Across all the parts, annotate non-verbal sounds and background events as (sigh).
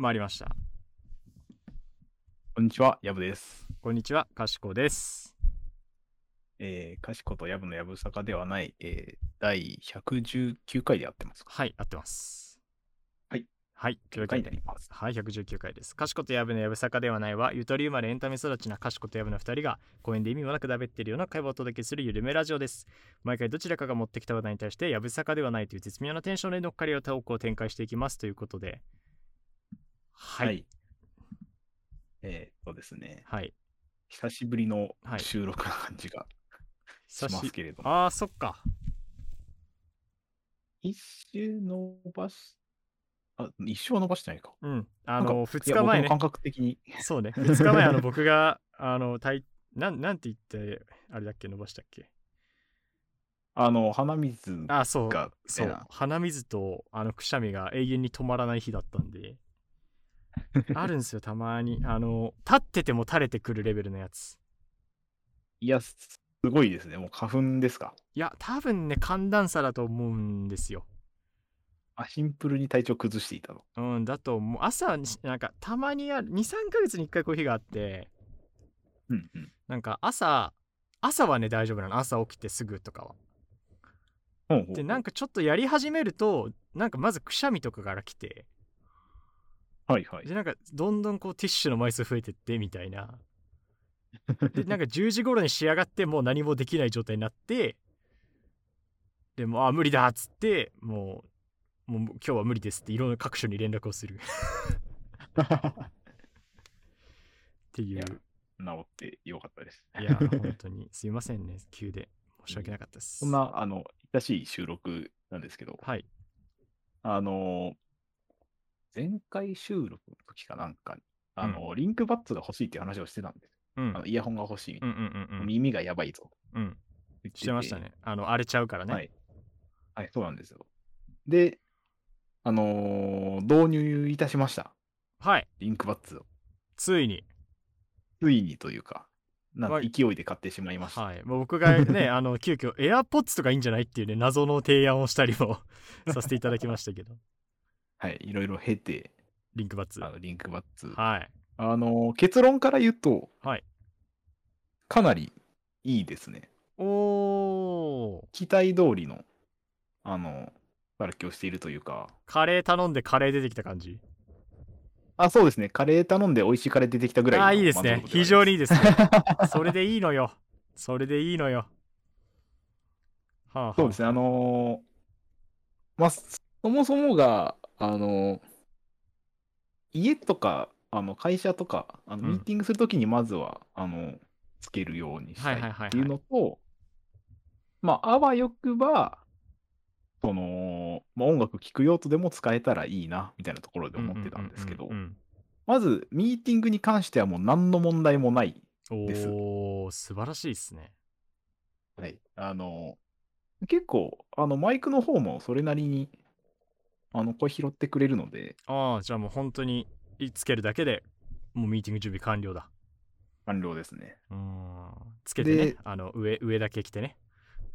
回りました。こんにちは、やぶです。こんにちは、かしこです。えー、かしことやぶのやぶさかではない、えー、第119回でやってます。はい、合ってます。はい。はい、というわけで。はい、119回です。かしことやぶのやぶさかではないは、ゆとり生まれエンタメ育ちなかしことやぶの2人が、公園で意味もなくだべっているような会話をお届けするゆるめラジオです。毎回どちらかが持ってきた話題に対して、やぶさかではないという絶妙なテンションで乗っかりをトークを展開していきますということで、はい。はい。えー、っとですね、はい、久しぶりのはい収録な感じがし久しますけれども、あー、そっか。一周伸ばし、あ、一周は伸ばしてないか。うん。あの、い2日前ね。感覚的に、そうね。2日前、あの、(laughs) 僕が、あの、たいなん、なんて言って、あれだっけ、伸ばしたっけ？あの、鼻水あ、そう。が、そう。鼻水とあのくしゃみが永遠に止まらない日だったんで (laughs) あるんですよたまにあの立ってても垂れてくるレベルのやついや、すごいですね。もう花粉ですか？いや多分ね寒暖差だと思うんですよあ、シンプルに体調崩していたと。うんだともう朝になんかたまにある23ヶ月に1回こういう日があってうんうん。なんか朝朝はね大丈夫なの朝起きてすぐとかはほうほうほうでなんかちょっとやり始めるとなんかまずくしゃみとかから来てはいはい。でなんかどんどんこうティッシュの枚数増えてってみたいな。でなんか (laughs) 10時頃に仕上がってもう何もできない状態になってでもうあ無理だっつってもうもう今日は無理ですっていろんな各所に連絡をする。っていう。治ってよかったです。いや (laughs) 本当にすいませんね急で。申し訳なかったです。そんな、あの、親しい収録なんですけど、はい。あの、前回収録の時かなんかに、あの、リンクバッツが欲しいっていう話をしてたんです。うんあのイヤホンが欲しいみたいうんうんうんうな。ん耳がやばいぞ。うん言ってましたねあの荒れちゃうからねはい。はい、そうなんですよ。で、あのー導入いたしました。はいリンクバッツを。ついについにというか、なんかはい勢いで買ってしまいました。はい、もう僕がね (laughs) あの急遽 AirPods とかいいんじゃないっていうね謎の提案をしたりも (laughs) させていただきましたけどはい、いろいろ経て、リンクバッツ。あのリンクバッツ。はい。あのー結論から言うと、はい。かなりいいですね。おー。期待通りの、あの、働きをしているというか、カレー頼んでカレー出てきた感じ？あ、そうですね、カレー頼んで美味しいカレー出てきたぐらいのあーいいですね。非常にいいですね。(laughs) それでいいのよ。それでいいのよ。はあ、はあ、そうですね、あのーまあ、そもそもが、あのー家とか、あの会社とか、あのうんミーティングするときにまずは、あの、つけるようにしたいはいはいはいはいっていうのと、まあ、あわよくば、その、まあ、音楽聴く用途でも使えたらいいな、みたいなところで思ってたんですけどまず、ミーティングに関してはもう何の問題もない。ですおー素晴らしいですねはい。あの、結構、あの、マイクの方もそれなりに、あの、声拾ってくれるので、ああじゃあもう本当につけるだけでもうミーティング準備完了だ。完了ですね。うーん。つけてねであの上上だけ着てね。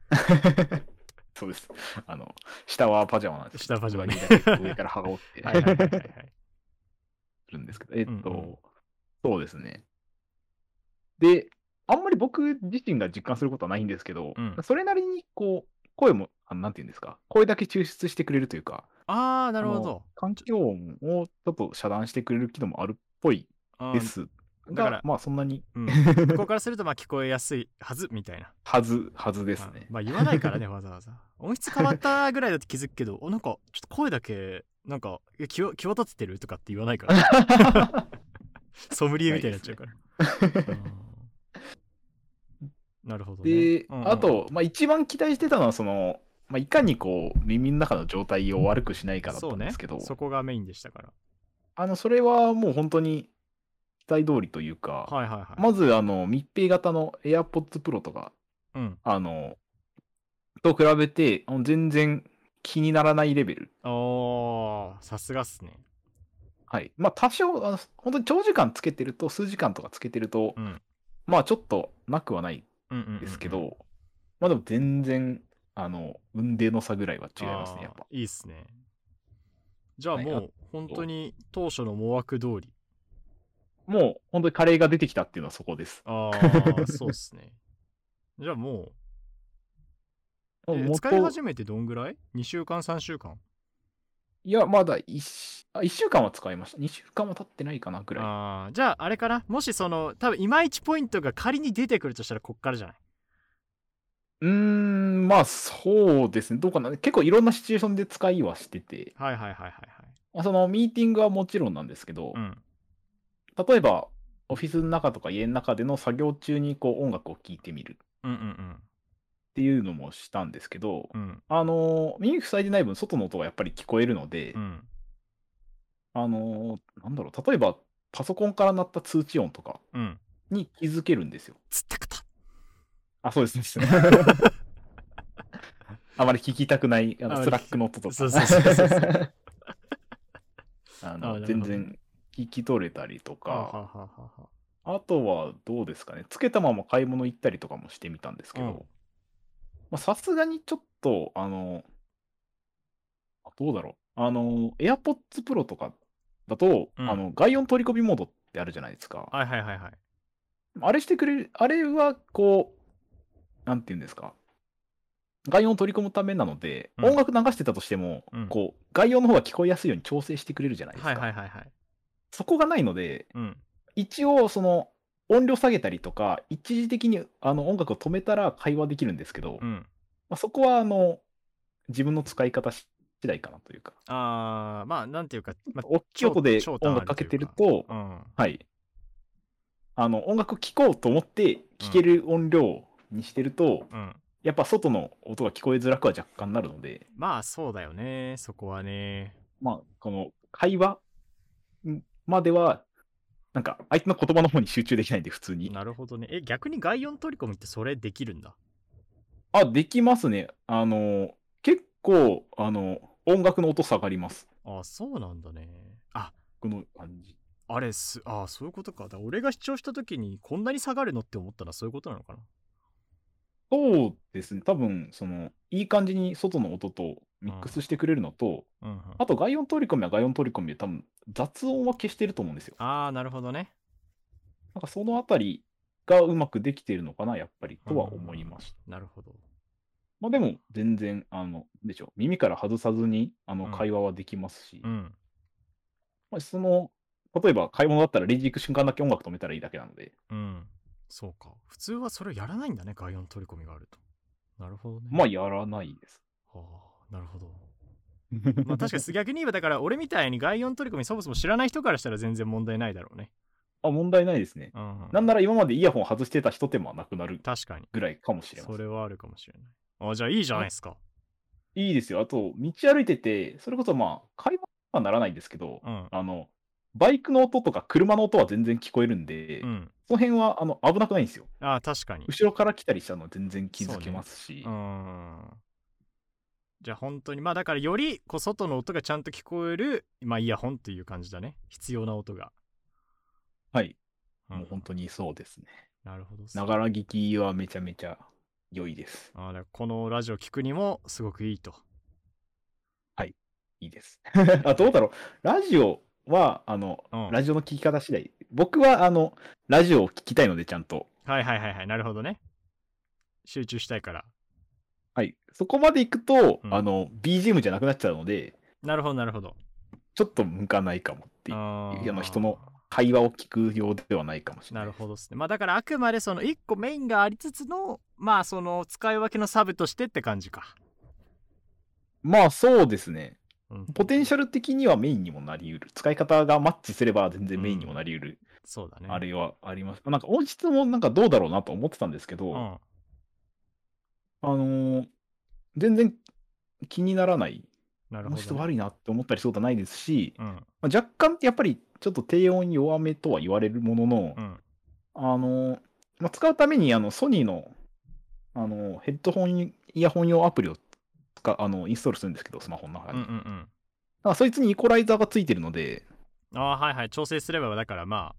(laughs) そうです。あの、下はパジャマなんです。下はパジャマね。上から羽織って。はいはいはいはい。(laughs) はいるんですけど、えっと、うんうん。そうですね。で、あんまり僕自身が実感することはないんですけど、うん。それなりにこう、声も、あのなんていうんですか、声だけ抽出してくれるというか、ああなるほあのど環境音をちょっと遮断してくれる機能もあるっぽいあーです。だからが、まあそんなにうん、(laughs) 向こうからするとまあ聞こえやすいはずみたいな。はず、はずですね。あ。まあ言わないからね (laughs) わざわざ。音質変わったぐらいだって気づくけどおなんかちょっと声だけなんかえ際際立ってるとかって言わないから。(laughs) ソムリエみたいになっちゃうから。うんなるほどね。で、うんうん。あと、まあ、一番期待してたのは、その、まあ、いかにこう、耳の中の状態を悪くしないかだったそうんねですけど、そこがメインでしたから。あの、それはもう本当に期待通りというか、はいはいはい。まず、あの、密閉型の AirPods Pro とか、うん。あの、と比べて、全然気にならないレベル。おーさすがっすね。はい。まあ、多少、あの本当に長時間つけてると、数時間とかつけてると、うん。まあ、ちょっとなくはないうんうんうんうん。ですけど、まあでも全然、あの、運命の差ぐらいは違いますね、やっぱ。いいっすね。はいじゃあもう本当に当初の思惑通り。もう本当にカレーが出てきたっていうのはそこです。ああ (laughs) そうっすね。じゃあもうえ元使い始めてどんぐらい ?2 週間3週間？いや、まだ 1, あ1週間は使いました。2週間は経ってないかなぐらい。ああじゃああれかな？もしその多分いまいちポイントが仮に出てくるとしたらこっからじゃない？うーん、まあそうですね。どうかな。結構いろんなシチュエーションで使いはしてて、はいはいはいはいはいまあそのミーティングはもちろんなんですけど、うん例えばオフィスの中とか家の中での作業中にこう音楽を聴いてみるうんうんっていうのもしたんですけど、うん。うんあのー耳塞いでない分外の音がやっぱり聞こえるので、うん。あのーなんだろう、例えばパソコンから鳴った通知音とかうん。に気づけるんですよ。つったくたあ、そうですね。(laughs) あまり聞きたくないあの Slack の音とか。そうそうそうそうそう。(laughs) あの全然聞き取れたりとか、あとはどうですかね、つけたまま買い物行ったりとかもしてみたんですけうん。ど、まあさすがにちょっと、あの、あどうだろう、あの、AirPods Pro とかだと、うん。あの外音取り込みモードってあるじゃないですか。はいはいはいはい。あれしてくれる、あれはこう、なんていうんですか、外音を取り込むためなので、うん。音楽流してたとしても、うん。こう、外音の方が聞こえやすいように調整してくれるじゃないですか。はいはいはいはい。そこがないので、うん。一応、その、音量下げたりとか、一時的にあの音楽を止めたら会話できるんですけど、うん。まあ、そこはあの自分の使い方次第かなというか、あーまあなんていうか、まあ、大きい音で音楽か。けてると、うん。はい。あの、音楽聴こうと思って聴ける音量にしてると、うん。やっぱ外の音が聞こえづらくは若干なるので、まあそうだよねそこはね。まあ、この会話んまでは、なんか相手の言葉の方に集中できないんで、普通に。なるほどねえ逆に外音取り込みってそれできるんだ？あ、できますね。あの、結構、あの、音楽の音下がります。あそうなんだねあこの感じ。あれすあそういうことかだから俺が視聴した時にこんなに下がるのって思ったらそういうことなのかな？そうですね。多分、その、いい感じに外の音とミックスしてくれるのと、うんうん。あと外音取り込みは外音取り込みで多分雑音は消してると思うんですよ。ああなるほどね。なんかそのあたりがうまくできてるのかな、やっぱり、とは思いました。なるほど。まあでも、全然、あの、でしょ。う、耳から外さずに、あの、うん。会話はできますし、うん。まあ、その、例えば買い物だったらレジ行く瞬間だけ音楽止めたらいいだけなので、うん。そうか。普通はそれをやらないんだね外音取り込みがあると。なるほどね。まあやらないです。はあなるほど。(laughs) まあ確かに逆に言えばだから俺みたいに外音取り込みそもそも知らない人からしたら全然問題ないだろうね。あ、問題ないですね。うんなんなら今までイヤホン外してた一手間なくなる。確かに。ぐらいかもしれません。それはあるかもしれない。あじゃあいいじゃないですか。いいですよ。あと、道歩いてて、それこそまあ、会話はならないんですけど、うん。あの、バイクの音とか車の音は全然聞こえるんで、うん。その辺はあの危なくないんですよ。ああ確かに。後ろから来たりしたのは全然気づけますし。うーんじゃあ本当にまあだからよりこう外の音がちゃんと聞こえるまあイヤホンっていう感じだね必要な音が、はい。うんもう本当にそうですね。なるほどながら聞きはめちゃめちゃ良いです。あーだこのラジオ聞くにもすごくいいといいです。(laughs) あ、どうだろう。ラジオは、あの、うんラジオの聞き方次第。僕は、あの、ラジオを聞きたいので、ちゃんと。はいはいはいはいなるほどね集中したいからはい。そこまで行くと、うんあの、BGM じゃなくなっちゃうので、なるほどなるほどちょっと向かないかもっていう。あの人の会話を聞くようではないかもしれな。ないるほどですねまあだからあくまでその1個メインがありつつのまあその使い分けのサブとしてって感じか、まあ、そうですね。うん、ポテンシャル的にはメインにもなりうる。使い方がマッチすれば全然メインにもなりうる。そうだねあれはあります。なんか音質もなんかどうだろうなと思ってたんですけど、うんあのー全然気にならない。なるほど、音質悪いなって思ったりそうとないですし、うん。まあ、若干やっぱりちょっと低音弱めとは言われるものの、うん。あのーまあ、使うためにあのソニーの、あのーヘッドホンイヤホン用アプリを使あのインストールするんですけど、スマホの中に。うんうんうん。だからそいつにイコライザーがついてるので、ああはいはい。調整すればだからま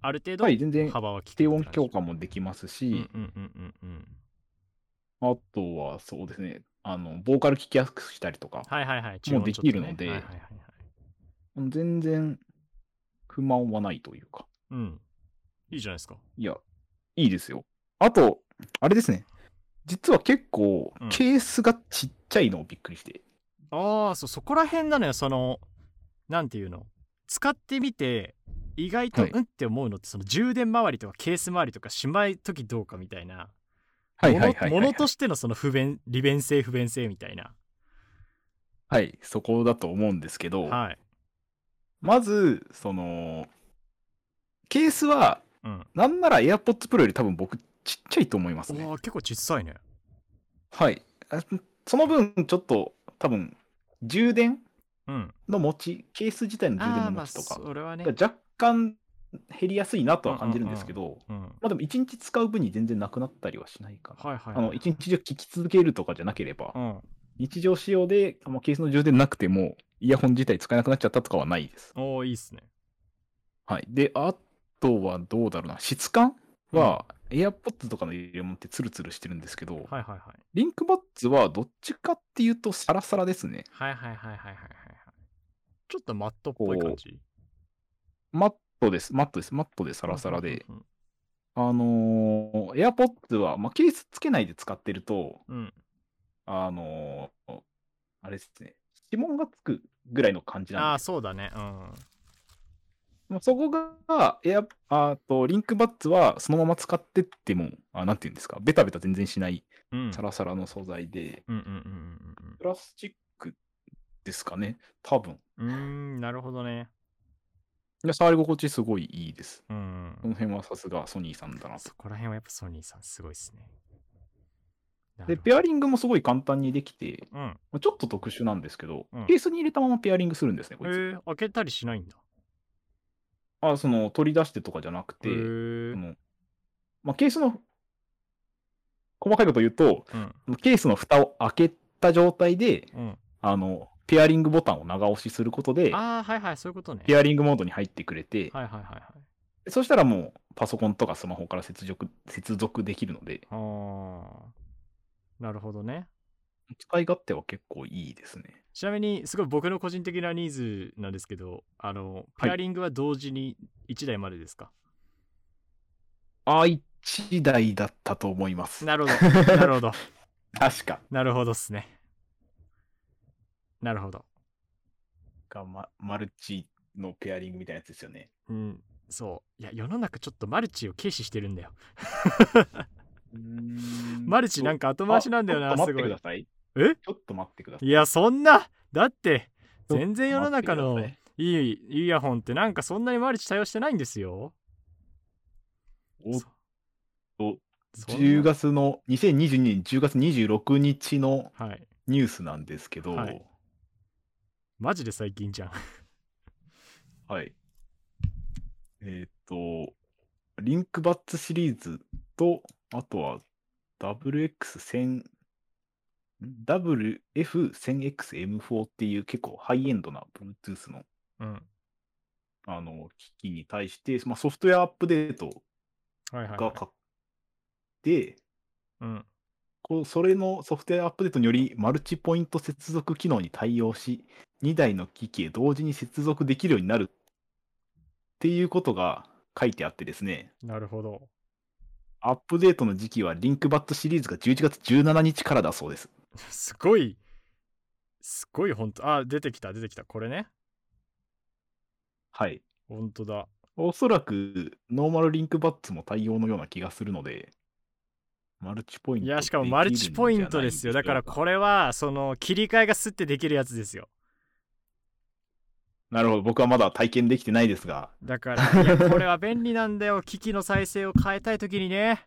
あある程度はい、全然幅は利く低音強化化もできますうんし、うんうんうんうんあとはそうですね、あのボーカル聞きやすくしたりとか、はいはいはいもうできるので中音ちょっとねはいはいはいはい全然不満はないというか。うん。いいじゃないですか。いや、いいですよ。あと、あれですね。実は結構うん、ケースがちっちゃいのをびっくりして。ああ、そう、そこら辺なのよ、その、なんていうの。使ってみて、意外と、はいうんって思うのって、その充電周りとかケース周りとかしまい時どうかみたいな。はいはいはいはい、ものとしてのその不便、利便性、不便性みたいな。はい、そこだと思うんですけど、はい。まず、その、ケースは、うん。なんなら AirPods Pro より多分僕ちっちゃいと思いますね。結構小さいね。はい。あその分、ちょっと多分、充電うん。の持ち、ケース自体の充電ああ、まあ、の持ちとか、それはね。若干減りやすいなとは感じるんですけど、うん。まあでも1日使う分に全然なくなったりはしないかな。はいはい、あの、1日中聞き続けるとかじゃなければ、うん。日常仕様で、まあ、ケースの充電なくても、イヤホン自体使えなくなっちゃったとかはないです。おーいいっすね。はい。で、あとはどうだろうな。質感は、AirPods とかの入れ物ってツルツルしてるんですけど、はいはいはい。リンクバッツはどっちかっていうとサラサラですね。はいはいはいはいはいはいはい。ちょっとマットっぽい感じ。マットです。マットです。マットでサラサラで。うんあのー、AirPods は、まあ、ケースつけないで使ってると、うんうん。あのーあれですね。指紋がつくぐらいの感じああ、なんですそうだね。うん。まあそこが、エア、あと、リンクバッツはそのまま使ってっても、あなんていうんですか、ベタベタ全然しないうん。サラサラの素材で、うんうんうんプラスチックですかね、多分。うん、なるほどね。いや、触り心地すごいいいです。うんこ。の辺はさすがソニーさんだなと。そこら辺はやっぱソニーさんすごいっすね。なで、ペアリングもすごい簡単にできて、うん。まあちょっと特殊なんですけど、うんケースに入れたままペアリングするんですね、こいつ。えー、開けたりしないんだ。あ、その、取り出してとかじゃなくて、へーそのまあ、ケースの、細かいこと言うと、うん。ケースの蓋を開けた状態で、うん。あの、ペアリングボタンを長押しすることで、ああ、はいはい、そういうことね。ペアリングモードに入ってくれて、はいはいはいはい。そしたらもうパソコンとかスマホから接続接続できるので、ああ。なるほどね。使い勝手は結構いいですね。ちなみに、すごい僕の個人的なニーズなんですけど、あの、はいペアリングは同時に1台までですか、あ、1台だったと思います。なるほど。なるほど。(laughs) 確か。なるほどっすね。なるほど。が、ま、マルチのペアリングみたいなやつですよね。うん。そう。いや、世の中ちょっとマルチを軽視してるんだよ。マルチなんか後回しなんだよな、すごい。え？ちょっと待ってください。いや、そんな、だって、全然世の中のいいいイヤホンってなんかそんなにマルチ対応してないんですよ。おっそと、そんな10月の、2022年10月26日のはい。ニュースなんですけど、ははいい。マジで最近じゃん。えっ、と、リンクバッツシリーズと、あとは WX1000、WF1000XM4 っていう結構ハイエンドな Bluetooth のうん。あの機器に対して、まあ、ソフトウェアアップデートはいはい、はい。がかで、うん。こうそれのソフトウェアアップデートにより、マルチポイント接続機能に対応し、2台の機器へ同時に接続できるようになるっていうことが書いてあってですね、なるほど。アップデートの時期はリンクバットシリーズが11月17日からだそうです。(laughs) すごい、すごい本当あ、出てきた、出てきた。これね。はい。本当だ。おそらく、ノーマル LinkBuds も対応のような気がするので、マルチポイントいや、しかもマルチポイントですよ。だからこれ。れは、その、切り替えがスッてできるやつですよ。なるほど。僕はまだ体験できてないですが、だから、いや、これは便利なんだよ。機器の再生を変えたいときにね。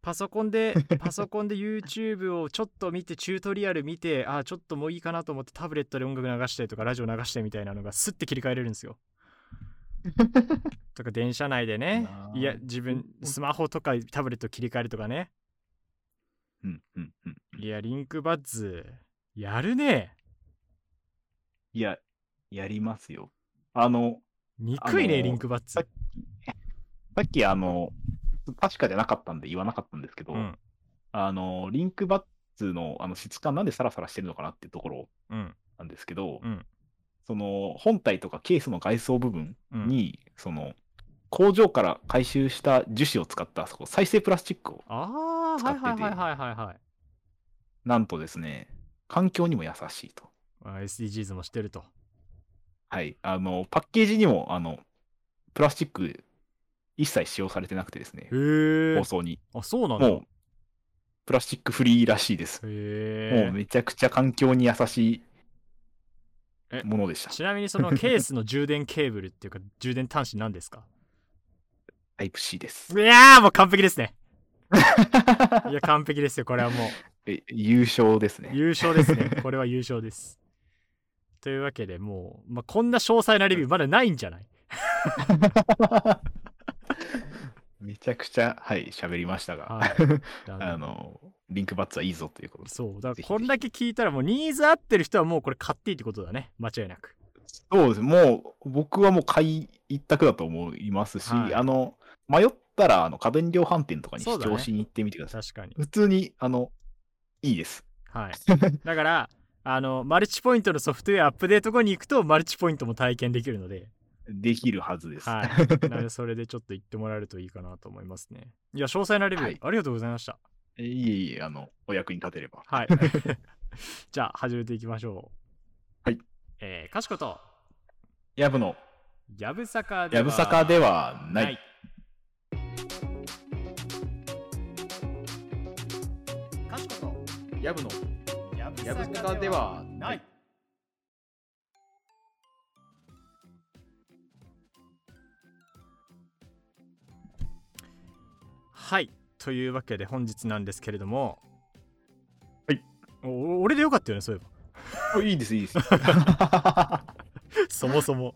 パソコンで、パソコンで YouTube をちょっと見て、チュートリアル見て、あ、ちょっともういいかなと思ってタブレットで音楽流したりとか、ラジオ流したりみたいなのがスッて切り替えれるんですよ。とか、電車内でねいや、自分、スマホとかタブレット切り替えるとかね。うんうんうん。いや、リンクバッズ、やるね。いや、やりますよ。あの、憎いね、リンクバッズさっ。さっきあの、確かじゃなかったんで言わなかったんですけど、うん、あの、リンクバッツのあの質感なんでサラサラしてるのかなっていうところうん、なんですけど、うん。その本体とかケースの外装部分うんに、その工場から回収した樹脂を使ったそこ再生プラスチックをああ使っててはいはいはいはいはいはいなんとですね環境にも優しいと。あ SDGs もしてるとはい、あのパッケージにもあのプラスチック一切使用されてなくてですね。へえ包装に。あそうなんだ。もうプラスチックフリーらしいです。へえもうめちゃくちゃ環境に優しえいものでした。ちなみにその (laughs) ケースの充電ケーブルっていうか充電端子何ですか？タイプ C です。いやーもう完璧ですね。(laughs) いや完璧ですよこれはもう。え優勝ですね。優勝ですね。(laughs) これは優勝ですというわけでもう、まあ、こんな詳細なレビューまだないんじゃない？(laughs) めちゃくちゃ、はい、喋りましたが、はい。(laughs) あの、リンクバッツはいいぞということ。で。そう。だからこんだけ聞いたらもうニーズ合ってる人はもうこれ買っていいってことだね。間違いなく。そうです。もう、僕はもう買い一択だと思いますし、はい。あの、迷ったら、あの、家電量販店とかに視聴しに行ってみてください。確かに。普通に、あの、いいです。はい。だからあのマルチポイントのソフトウェアアップデート後に行くとマルチポイントも体験できるので。できるはずです。はい。なので (laughs) それでちょっと言ってもらえるといいかなと思いますね。いや詳細なレビュー、はい。ありがとうございました。えいえいえ、あの、お役に立てれば。はい。(laughs) じゃあ始めていきましょう。はい。えー、かしこと。やぶの、やぶさかではやぶさかではない。かしこと。やぶの、やぶさかではない。はい。というわけで本日なんですけれども。はい。お俺でよかったよねそういえおいいです、いいです。ば (laughs) そもそも。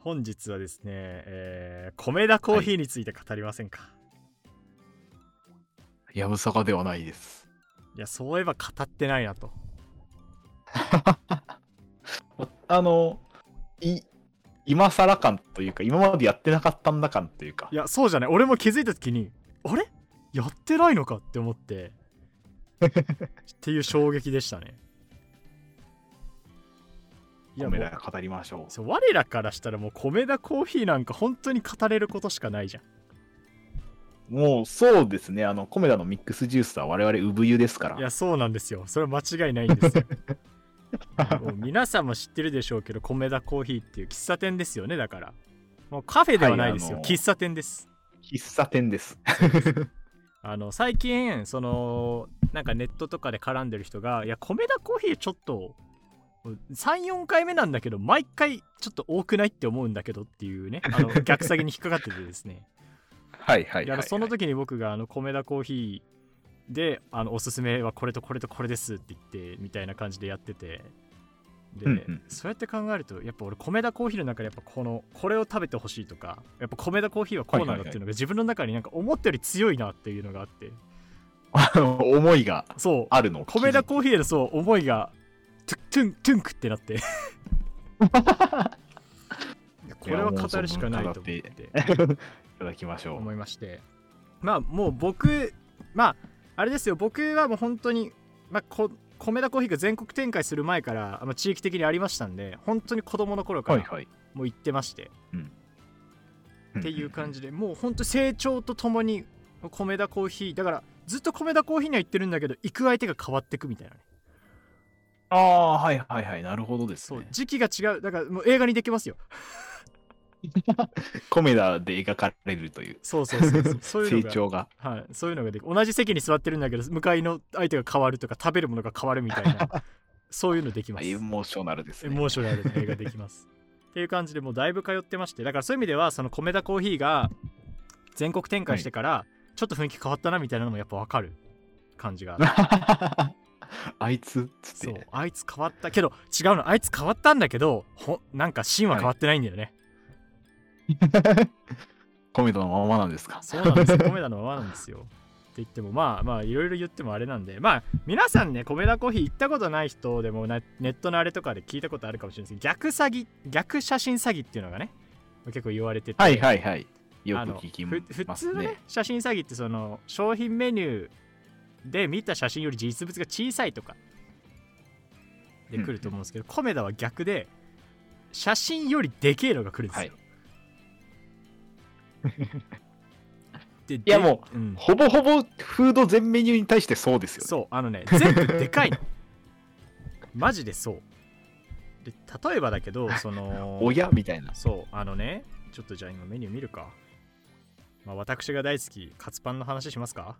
本日はですね、えー、米田コーヒーについて語りませんか、やぶさかではないです。い、やそういえば語ってないなと。(laughs) あの、い、今更感というか、今までやってなかったんだ感というか。い、やそうじゃない。俺も気づいた時にあれ？やってないのかって思って。(laughs) っていう衝撃でしたね。いや米田語りましょう。そう我らからしたらもう米田コーヒーなんか本当に語れることしかないじゃんもうそうですね、あの、コメダのミックスジュースは我々産湯ですから。いやそうなんですよ。それは間違いないんですよ。(laughs) もう皆さんも知ってるでしょうけど米田コーヒーっていう喫茶店ですよねだから。もうカフェではないですよ、はい喫茶店です。喫茶店です。(laughs) あの最近そのなんかネットとかで絡んでる人がいや米田コーヒーちょっと34回目なんだけど毎回ちょっと多くないって思うんだけどっていうねあの逆下げに引っかかっててですねはいはいいやその時に僕があの米田コーヒーであのおすすめはこれとこれとこれですって言ってみたいな感じでやってて。で、うんうん。そうやって考えるとやっぱ俺米田コーヒーの中でやっぱこのこれを食べてほしいとかやっぱ米田コーヒーはこうなんだっていうのが自分の中になんか思ったより強いなっていうのがあって。あ (laughs) の思いがそう。あるの？米田コーヒーへのそう思いがトゥトゥントゥンクってなって。(laughs) これは語るしかないと思って。いただきましょう。思いましてまあもう僕まああれですよ僕はもう本当に、まあ、こ米田コーヒーが全国展開する前から、まあ、地域的にありましたんで本当に子供の頃からはいはい。もう行ってまして、っていう感じ。じでもう本当成長とともに米田コーヒーだからずっと米田コーヒーには行ってるんだけど行く相手が変わってくみたいなねああ、はいはいはい。なるほどですね。そう時期が違うだからもう映画にできますよコメダで描かれるという。そうそうそうそう。(laughs) そういうのが成長が。はい、そういうのができ同じ席に座ってるんだけど向かいの相手が変わるとか食べるものが変わるみたいな。(laughs) そういうのできます。エモーショナルですね。エモーショナルな映画できます。っていう感じでもうだいぶ通ってましてだからそういう意味ではその米田コーヒーが全国展開してからちょっと雰囲気変わったなみたいなのもやっぱ分かる感じがある (laughs) あいつっつって。そうあいつ変わった。けど違うの。あいつ変わったんだけどほなんか芯は変わってないんだよね、(laughs) コメダのままなんですか？そうなんですよ。米田のままなんですよ。って言ってもまあまあいろいろ言ってもあれなんで。まあ皆さんね米田コーヒー行ったことない人でもなネットのあれとかで聞いたことあるかもしれないですけど逆詐欺逆写真詐欺っていうのがね結構言われてて。はいはいはい。よく聞きふます普通のねね。写真詐欺ってその商品メニューで見た写真より実物が小さいとかで来ると思うんですけど、コメダは逆で写真よりでけえのが来るんですよ、でいいやもう、うん、ほぼほぼフード全メニューに対してそうですよね。そうあのね全部でかいの (laughs) マジでそうで例えばだけどその親みたいな。そうあのねちょっとじゃあ今メニュー見るか、まあ、私が大好きカツパンの話しますか？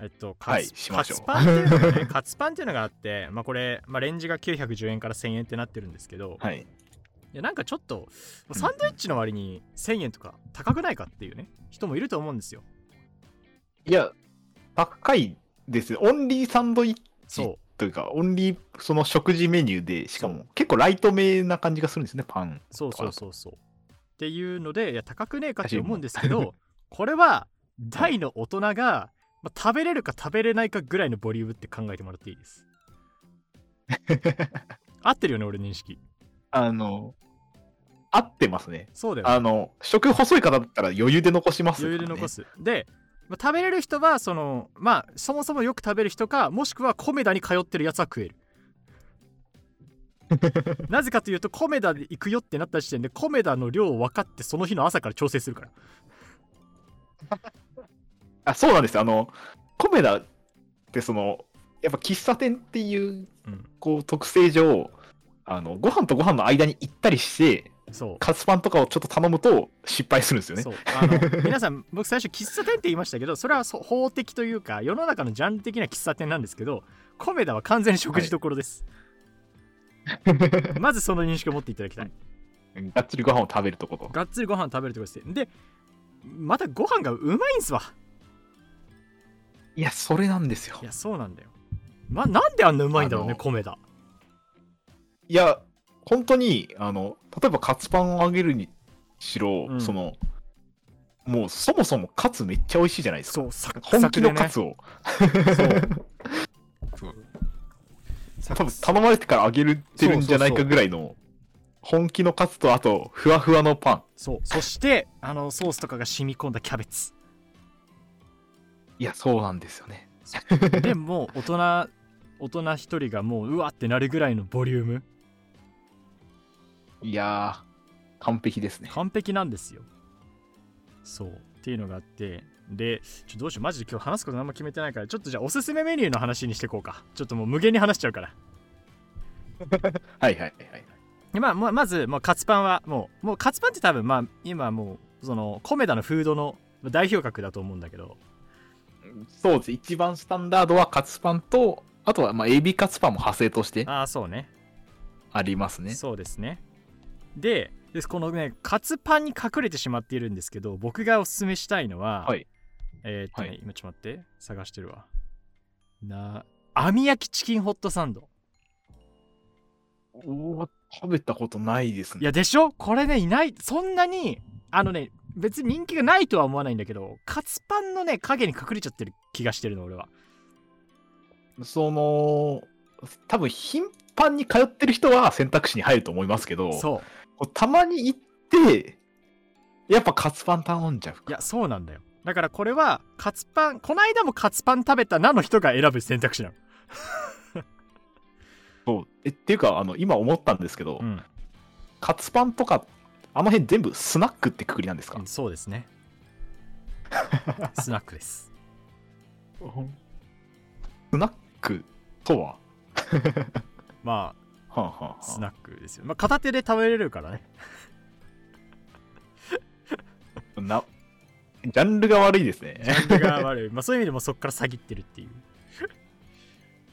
えっとカツ,、はいパンっていうのがねカツパンっていうのがあってまあこれ、まあ、レンジが910円から1000円ってなってるんですけど、はい。いやなんかちょっとサンドイッチの割に1000円とか高くないかっていうね人もいると思うんですよ。いや、高いですよ。オンリーサンドイッチというか、オンリーその食事メニューで、しかも結構ライトめな感じがするんですね、パン。そうそうそうそう。っていうのでいや高くねえかって思うんですけどこれは大の大人が、まあ、食べれるか食べれないかぐらいのボリュームって考えてもらっていいです。(laughs) 合ってるよね俺認識あの、合ってますね。そうだよねあの、食細い方だったら余裕で残しますね。余裕で残すで、まあ食べれる人はそのまあそもそもよく食べる人かもしくはコメダに通ってるやつは食える (laughs) なぜかというとコメダで行くよってなった時点でコメダの量を分かってその日の朝から調整するから (laughs) あ、そうなんですよ。あの、コメダってその、やっぱ喫茶店っていう、うんこう、特性上、あの、ご飯とご飯の間に行ったりして、そう。カツパンとかをちょっと頼むと失敗するんですよね。そう。あの皆さん (laughs) 僕最初喫茶店って言いましたけどそれは法的というか世の中のジャンル的な喫茶店なんですけどコメダは完全に食事どころです、(laughs) まずその認識を持っていただきたい。がっつりご飯を食べるとこと。がっつりご飯食べるところです。でまたご飯がうまいんすわ。いや、それなんですよ。い。やそうなんだよ。まなんであんなうまいんだろうねあのコメダいや、本当に、あの、例えばカツパンをあげるにしろ、うん。その、もうそもそもカツめっちゃ美味しいじゃないですか。そうサクサ本気クでねのカツを。そう。多分頼まれてからあげるてるんじゃないかぐらいの本気のカツとあとふわふわのパン。そう。そしてあのソースとかが染み込んだキャベツ。いやそうなんですよね。でもう大人大人一人がもううわってなるぐらいのボリュームいやー完璧ですね。完璧なんですよ。そう。っていうのがあって。でちょどうしよう。マジで今日話すこと何も決めてないから。ちょっとじゃあおすすめメニューの話にしていこうか。ちょっともう無限に話しちゃうから。(laughs) はいはいはいでまあ、まあまずもうカツパンはもうもうカツパンって多分まあ今もうそのコメダのフードの代表格だと思うんだけど。そうです。一番スタンダードはカツパンとあとはまあエビカツパンも派生としてああそうね。ありますね。そうですねででこのねカツパンに隠れてしまっているんですけど僕がおすすめしたいのは、はい。えーっとね、はい。今ちょっと待って。探してるわ。な網焼きチキンホットサンド。おー食べたことないですね。いやでしょ？これねいない。そんなにあのね別に人気がないとは思わないんだけどカツパンのね影に隠れちゃってる気がしてるの俺は。その多分頻繁に通ってる人は選択肢に入ると思いますけど。そこうたまに行ってやっぱカツパン頼んじゃうういやそうなんだよ。だからこれはカツパンこの間もカツパン食べたなの人が選ぶ選択肢なの。(laughs) そう。えっていうかあの今思ったんですけど、うん。カツパンとかあの辺全部スナックってくくりなんですか、そうですね。スナックです。(laughs) スナックとは？(laughs) まあスナックですよ。まあ片手で食べれるからね。(laughs) あ、なジャンルが悪いですね。ジャンルが悪い。(laughs) まあそういう意味でもそこから詐欺ってるっていう。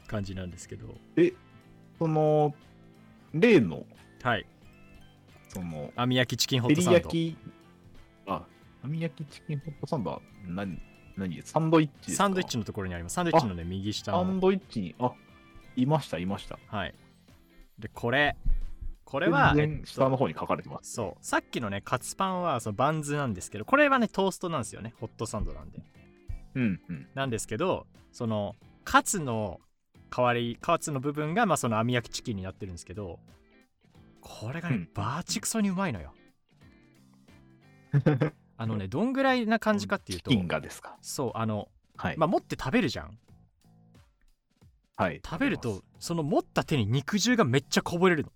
感じなんですけど。その例の？はい。その網焼きチキンホッ照りトサンド。焼きあ網焼きチキンホットサンドは何何？サンドイッチサンドイッチのところにあります。サンドイッチのね右下の。サンドイッチにあいましたいました。はいでこれこれは下の方に書かれてます。そう。さっきのねカツパンはそのバンズなんですけどこれはねトーストなんですよね。ホットサンドなんで。うんうん。なんですけどそのカツの代わりカツの部分がまあその網焼きチキンになってるんですけどこれがね、うん。バーチクソにうまいのよ。(laughs) あのねどんぐらいな感じかっていうとチキンがですか？そうあのはい、まあ持って食べるじゃんはい。食べるとその持った手に肉汁がめっちゃこぼれるの。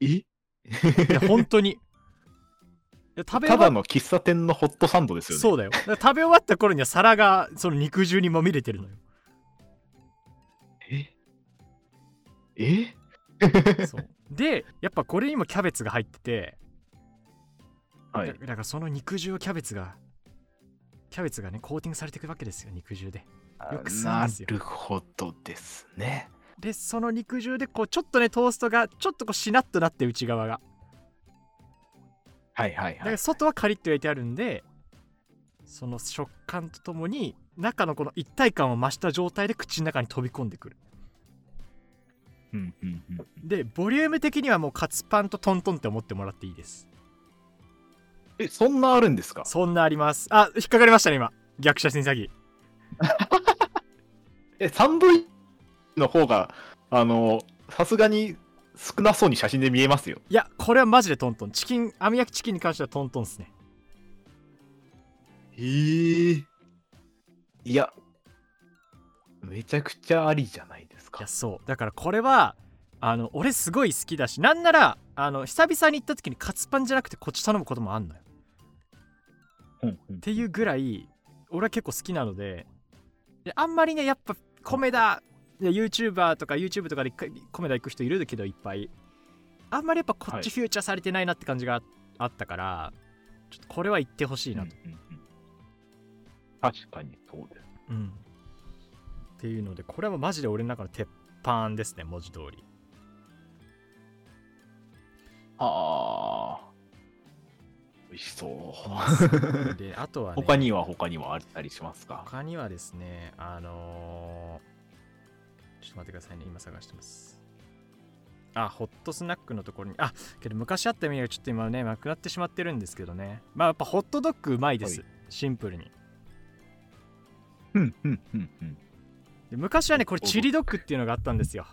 え？いや本当に。(laughs) 食べただの喫茶店のホットサンドですよね。そうだよ。食べ終わった頃には皿がその肉汁にまみれてるのよ。え？え？(laughs) そう。でやっぱこれにもキャベツが入ってて、はい。だ。だからその肉汁をキャベツがキャベツがねコーティングされていくわけですよ肉汁でよく吸うんなですよるほどですね。でその肉汁でこうちょっとねトーストがちょっとこうしなっとなって内側が。はいはいはい。だから。外はカリッと焼いてあるんでその食感とともに中のこの一体感を増した状態で口の中に飛び込んでくる。うんうんうん、でボリューム的にはもうカツパンとトントンって思ってもらっていいです。え、そんなあるんですか？そんなあります。あ引っかかりましたね今。逆写真詐欺え、サンドイッチの方が、あの、さすがに少なそうに写真で見えますよ。いやこれはマジでトントンチキン網焼きチキンに関してはトントンっすねへえ。いや、めちゃくちゃありじゃないですかいや。そうだからこれはあの俺すごい好きだしなんならあの久々に行った時にカツパンじゃなくてこっち頼むこともあんのようんうんっていうぐらい俺は結構好きなのでであんまりねやっぱ米田で YouTuber とか YouTube とかで米田行く人いるけどいっぱい。あんまりやっぱこっちフューチャーされてないなって感じがあったから、ちょっとこれは行ってほしいなと、うんうんうん確かにそうです。うん。っていうのでこれはマジで俺の中の鉄板ですね文字通り。ああ。美味しそう。であとはね他には他にはあったりしますか？他にはですねあのーちょっと待ってくださいね。今探してます。あホットスナックのところに。あけど昔あったメニューがちょっと今ねなくなってしまってるんですけどね。まあやっぱホットドッグうまいです、はシンプルに。うんうんうんうん。で昔はねこれチリドッグっていうのがあったんですよ。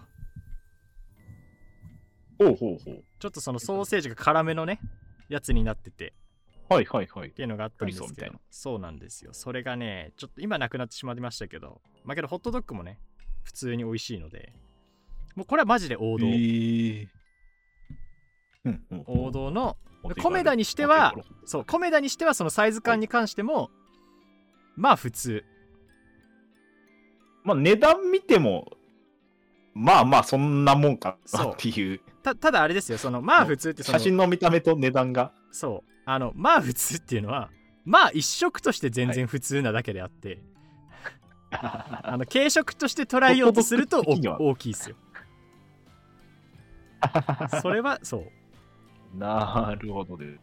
ほうほうほう。ちょっとそのソーセージが辛めのねやつになっててはいはいはい。っ。ていうのがあったんですけどそうな。んですよ。それがねちょっと今なくなってしまいましたけどまあけどホットドッグもね普通に美味しいのでもうこれはマジで王道、えー。王道のコメダにしてはそうコメダにしてはそのサイズ感に関しても、まあ普通。まあ値段見ても、まあまあそんなもんかっていう、たただあれですよそのまあ普通ってその写真の見た目と値段が。そうあのまあ普通っていうのはまあ一食として全然普通なだけであって、(laughs) あの軽食として捉えようとすると大きいですよ。(laughs) それはそう。なるほどで。っ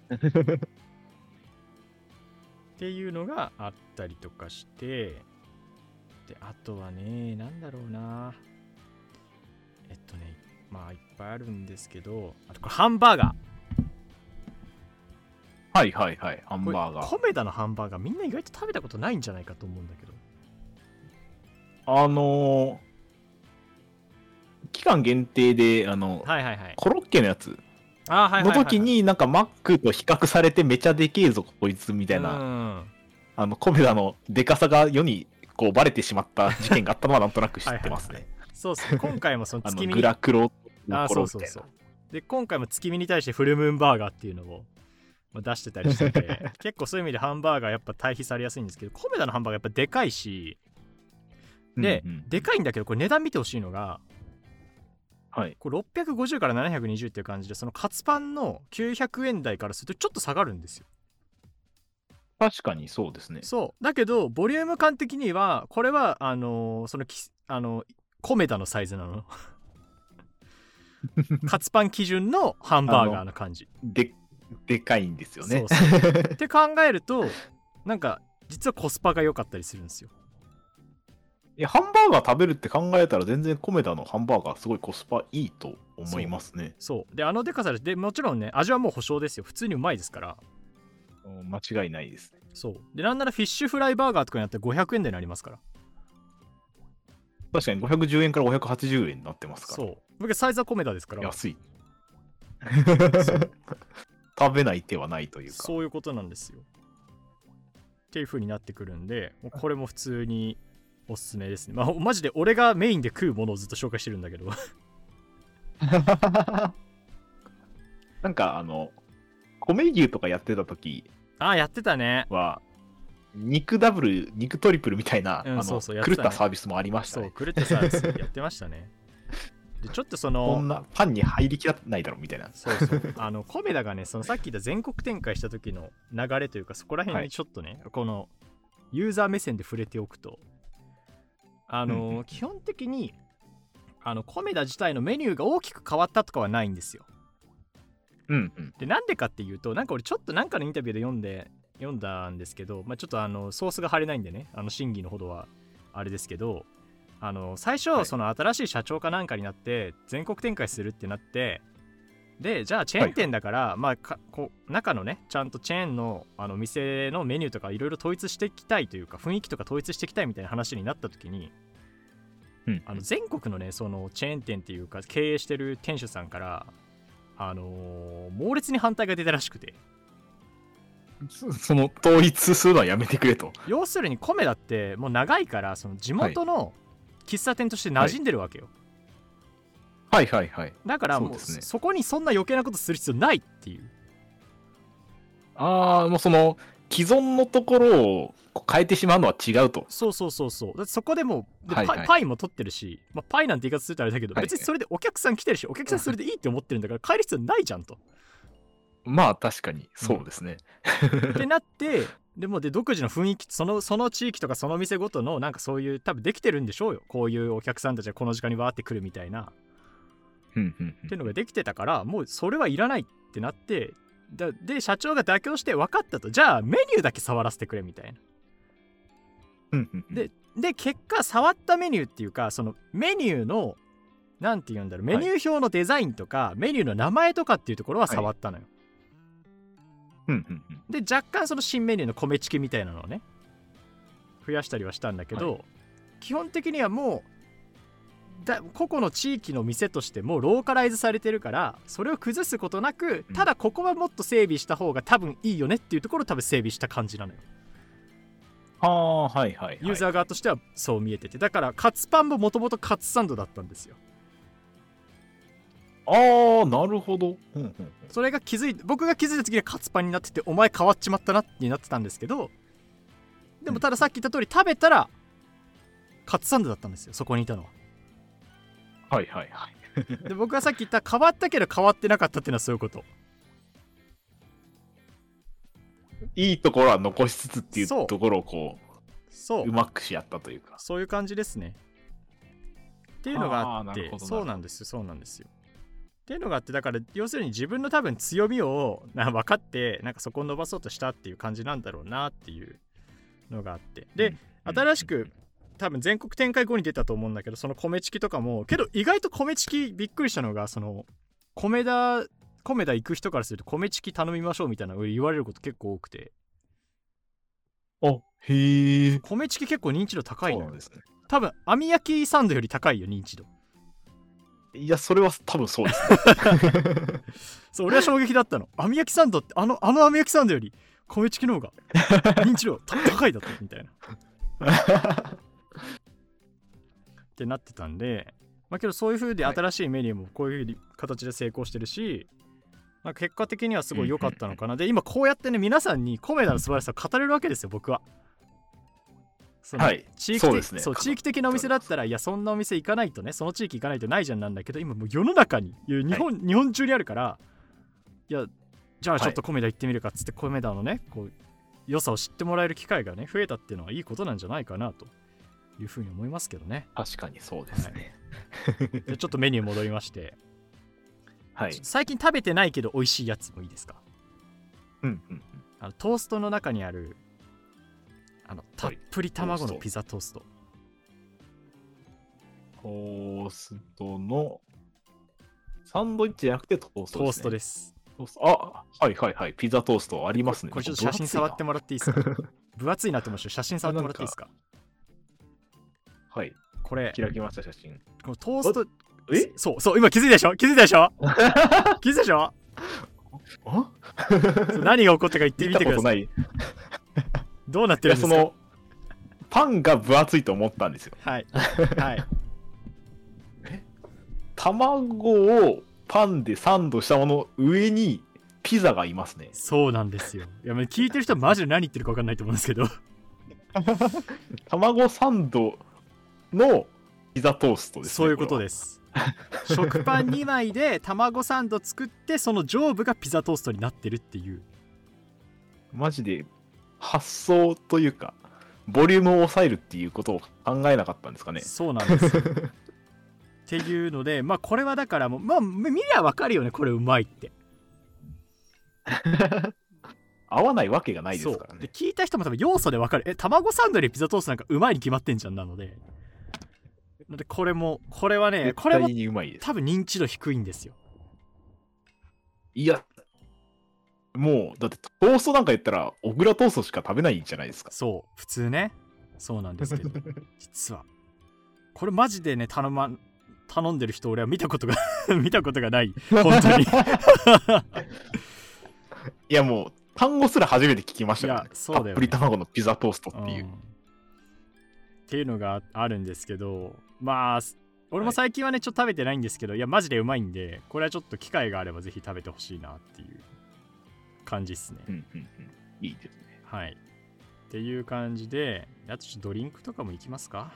ていうのがあったりとかしてであとはねなんだろうな。えっとねまあいっぱいあるんですけどあとこれハンバーガはいはいはい、ハンバーガー。コメダのハンバーガーみんな意外と食べたことないんじゃないかと思うんだけど。あのー期間限定で、あの、はいはいはい。コロッケのやつ。あーはいはいはいはい。の時に、なんかマックと比較されてめちゃでけえぞ、こいつみたいな、なあの、コメダのでかさが世にこうバレてしまった事件があったのはなんとなく知ってますはいね。そうっすね。今回もその月見グラクロの頃みたいなそうそうそう。で今回も月見に対してフルムーンバーガーっていうのをまあ出してたりしてて (laughs) 結構そういう意味でハンバーガーやっぱ対比されやすいんですけどコメダのハンバーガーやっぱでかいしで、うんうん。でかいんだけどこれ値段見てほしいのがはい。これ650から720っていう感じでそのカツパンの900円台からするとちょっと下がるんですよ。確かにそうですね。そう。だけどボリューム感的にはこれはあのーそのきあのコメダのサイズなの。(laughs) カツパン基準のハンバーガーの感じ。で、でかいんですよね。そうそう。(laughs) って考えるとなんか実はコスパが良かったりするんですよ。いや、ハンバーガー食べるって考えたら全然コメダのハンバーガーすごいコスパいいと思いますね。そう。であのでかさででもちろんね味はもう保証ですよ。普通にうまいですから。うん間違いないですね。そう。でなんならフィッシュフライバーガーとかになって500円でなりますから。確かに510円から580円になってますから。そう。僕サイズはコメダですから。安い。そう食べない手はないというか。そういうことなんですよ。っていう風になってくるんでもうこれも普通におすすめですね。まあマジで俺がメインで食うものをずっと紹介してるんだけど。(laughs) なんかあの、米牛とかやってた時ああやってたね。は、肉ダブル、肉トリプルみたいな、うんあのそうそう狂ったサービスもありましたそうね。狂ってサービスやってましたねでちょっとそこのんなパンに入りきらないだろみたいな。そうそう (laughs) あのコメダがねそのさっき言った全国展開した時の流れというかそこら辺にちょっとね、このユーザー目線で触れておくとあの、基本的にあのコメダ自体のメニューが大きく変わったとかはないんですようんうん。でなんでかっていうとなんか俺ちょっとなんかのインタビューで読んで読んだんですけど、まあ、ちょっとあのソースが貼れないんでねあの真偽のほどはあれですけどあの最はい。初その新しい社長かなんかになって全国展開するってなってでじゃあチェーン店だから、まあかこう中のねちゃんとチェーンのあの店のメニューとかいろいろ統一していきたいというか雰囲気とか統一していきたいみたいな話になった時にうん。あの全国のねそのチェーン店っていうか経営してる店主さんからあのー猛烈に反対が出たらしくて。そその統一するのはやめてくれと。要するに米だってもう長いからその地元の喫茶店として馴染んでるわけよ、はい。はいはい。だからもうそうですね。そこにそんな余計なことする必要ないっていう。ああ、もうその、既存のところを変えてしまうのは違うと。そうそうそうそう。だってそこでもうではいはい。パイパイも取ってるし、まあ、パイなんて言い方するとあれだけど、はい。別にそれでお客さん来てるしお客さんそれでいいって思ってるんだから変える必要ないじゃんと。(laughs) まあ確かに、そうですね。ってなって (laughs) でもで独自の雰囲気そのその地域とかその店ごとのなんかそういう多分できてるんでしょうよ。こういうお客さんたちがこの時間にわーって来るみたいな。っていうのができてたからもうそれはいらないってなってだで社長が妥協して分かったと。じゃあメニューだけ触らせてくれみたいな。でで結果触ったメニューっていうかそのメニューのなんて言うんだろうメニュー表のデザインとか、メニューの名前とかっていうところは触ったのよ、うんうんうん。で若干その新メニューの米チキみたいなのをね増やしたりはしたんだけど、は基本的にはもうだ個々の地域の店としてもうローカライズされてるからそれを崩すことなくうん。ただここはもっと整備した方が多分いいよねっていうところを多分整備した感じなのよ。ああ、はいはい、はい。ユーザー側としてはそう見えてて。だからカツパンももともとカツサンドだったんですよああ、なるほど。うんうんうん。それが気づいて僕が気づいた時にはカツパンになっててお前変わっちまったなってなってたんですけどでもたださっき言った通り食べたらカツサンドだったんですよそこにいたのは。はいはいはい。(laughs) で僕がさっき言った変わったけど変わってなかったっていうのはそういうこと。いいところは残しつつっていうところをこそう。う、うまくしやったというか。そういう感じですね。っていうのがあってそうなんですよそうなんですよっていうのがあってだから要するに自分の多分強みをな分かってなんかそこを伸ばそうとしたっていう感じなんだろうなっていうのがあって。で、うん。新しく多分全国展開後に出たと思うんだけどその米チキとかもけど意外と米チキびっくりしたのがその米田米田行く人からすると米チキ頼みましょうみたいなの言われること結構多くて。あ、へえ。米チキ結構認知度高いのね。多分網焼きサンドより高いよ認知度いや、それは多分そうですね。(laughs) そう俺は衝撃だったの。網焼きサンドってあのあの網焼きサンドより米チキの方が (laughs) 認知度た高いだったみたいな。(laughs) ってなってたんでまあけどそういう風ではい。新しいメニューもこういう形で成功してるし、まあ、結果的にはすごい良かったのかな。で今こうやってね皆さんにコメダの素晴らしさを語れるわけですよ僕はそのはい。地域的そうですね。そう地域的なお店だったらいやそんなお店行かないとねその地域行かないとないじゃんなんだけど今もう世の中に日本,、日本中にあるからいやじゃあちょっとコメダ行ってみるかっつってコメダのねこう良さを知ってもらえる機会がね増えたっていうのはいいことなんじゃないかなというふうに思いますけどね。確かにそうですね。じゃあちょっとメニュー戻りまして。はい。最近食べてないけど美味しいやつもいいですか？うんうん。あのトーストの中にあるあのたっぷり卵のピザトースト。トーストの、サンドイッチじゃなくてトーストです、ね。トーストです。トースト。あ、はいはいはい。ピザトーストありますね。これちょっと写真触ってもらっていいですか？(laughs) 分厚いなと思うし写真触ってもらっていいですか？はい。これ。開きました、写真。このトーストえ？そうそう今気づいたでしょ？気づいたでしょ？(laughs) 気づいたでしょ？何が起こったか言ってみてくださ。いどうなってるや、んですか？その、パンが分厚いと思ったんですよ。はい (laughs) はい卵をパンでサンドしたもの上にピザがいますね。そうなんですよいや聞いてる人はマジで何言ってるか分かんないと思うんですけど (laughs) 卵サンドのピザトーストです、ね。そういうことす。です食パン2枚で卵サンド作ってその上部がピザトーストになってるっていうマジで発想というか、ボリュームを抑えるっていうことを考えなかったんですかね。そうなんですよ。っていうのでまあこれはだからもうまあ見りゃ分かるよねこれうまいって。(laughs) 合わないわけがないですからね。で聞いた人も多分要素で分かる。え卵サンドよりピザトーストなんかうまいに決まってんじゃんなので。のでこれもこれはね絶これも。多分認知度低いんですよ。いや、もう、だってトーストなんか言ったら、小倉トーストしか食べないんじゃないですか。そう普通ね。そうなんですけど。(laughs) 実は。これマジでね頼ま頼んでる人俺は見たことが (laughs) 見たことがない。本当に。(laughs) いや、もう、単語すら初めて聞きましたからね。いや。そうだよね。たっぷり卵のピザトーストっていう。ん。っていうのがあるんですけどまあ俺も最近はねちょっと食べてないんですけどいやマジでうまいんでこれはちょっと機会があればぜひ食べてほしいなっていう感じっすね、うんうんうん。いいですね。はい。っていう感じであとちょっとドリンクとかも行きますか？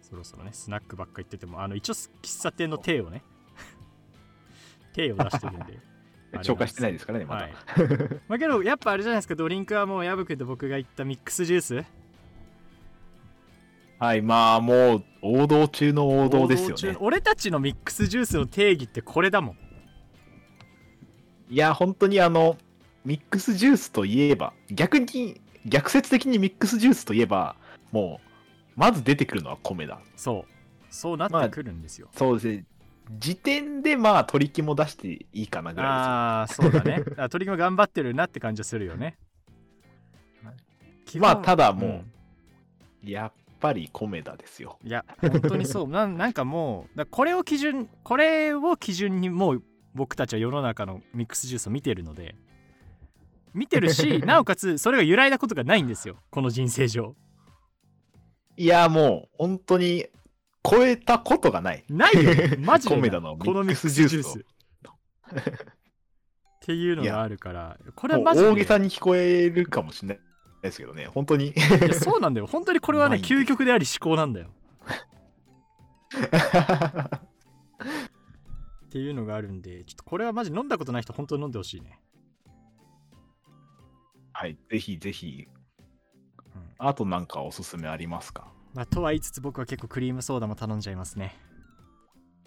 そろそろねスナックばっか言ってても。あの一応喫茶店のテーをね。(laughs) テーを出してるんで。(laughs) 紹介してないですからね、まだ。はい。まあけどやっぱあれじゃないですか。ドリンクはもう矢吹と僕が言ったミックスジュース。はい、まあもう王道中の王道ですよね。王道中の。俺たちのミックスジュースの定義ってこれだもん。いや、本当にあの、ミックスジュースといえば、逆に、逆説的にミックスジュースといえば、もう、まず出てくるのは米だ。そうそうなってくるんですよ、そうですね。時点でまあ取り木も出していいかなぐらいああーそうだねだから鳥も頑張ってるなって感じはするよね。まあただもう、んやっぱり米だですよ。いや本当にそうなんなんかもうだこれを基準これを基準にもう僕たちは世の中のミックスジュースを見てるので見てるし (laughs) なおかつそれが揺らいだことがないんですよ。この人生上。いや、もう本当に超えたことがない。ないよ。ね (laughs) マジでこのミックスジュースっていうのがあるからこれはマジで。大げさに聞こえるかもしれないですけどね、本当に。いやそうなんだよ。本当にこれはね究極であり思考なんだよ。(laughs) っていうのがあるんでちょっとこれはマジ飲んだことない人本当に飲んでほしいね、はい、ぜひぜひ。うん。あとなんかおすすめありますか？まあ、とは言いつつ僕は結構クリームソーダも頼んじゃいますね。